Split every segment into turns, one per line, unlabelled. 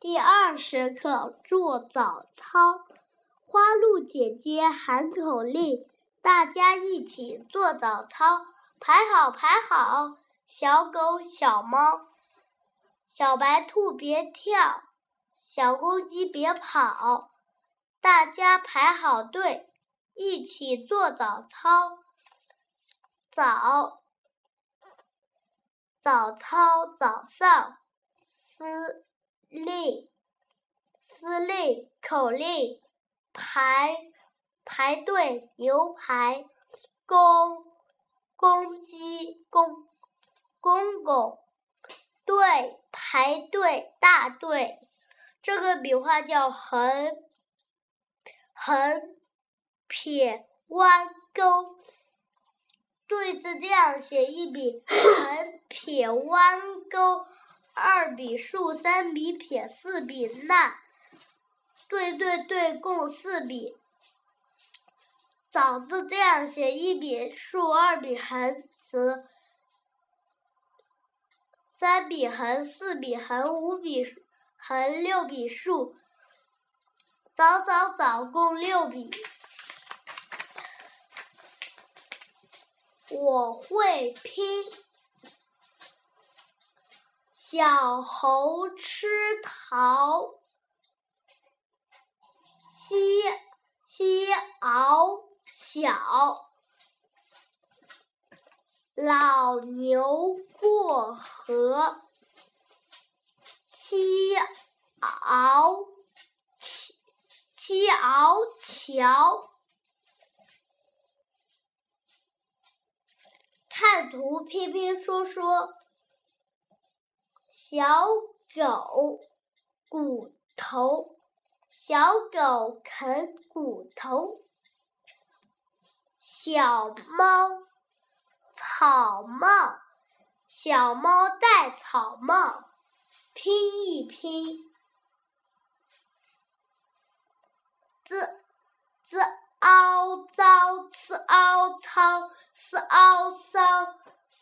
第二十课做早操。花鹿姐姐喊口令，大家一起做早操。排好，排好，小狗、小猫、小白兔别跳，小公鸡别跑，大家排好队，一起做早操。早，早操早上，司令，司令口令，排，排队牛排，公。公鸡，公，公公，队，排队，大队，这个笔画叫横，横，撇，弯，钩，对字这样写一笔，横，撇，弯，钩，二笔竖，三笔撇，四笔捺，对对对，共四笔。早字这样写：一笔竖，二笔横，直；三笔横，四笔横，五笔横，六笔竖。早早早，共六笔。我会拼。小猴吃桃，西西熬。小老牛过河，七鳌七七鳌桥。看图拼拼说说，小狗骨头，小狗啃骨头。小猫，草帽，小猫戴草帽，拼一拼，z z 凹糟，c 凹操，s 凹骚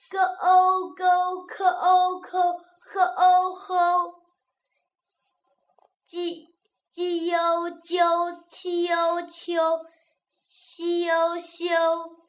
，g o go k o k h o ho g g 悠啾，七悠秋。西游修。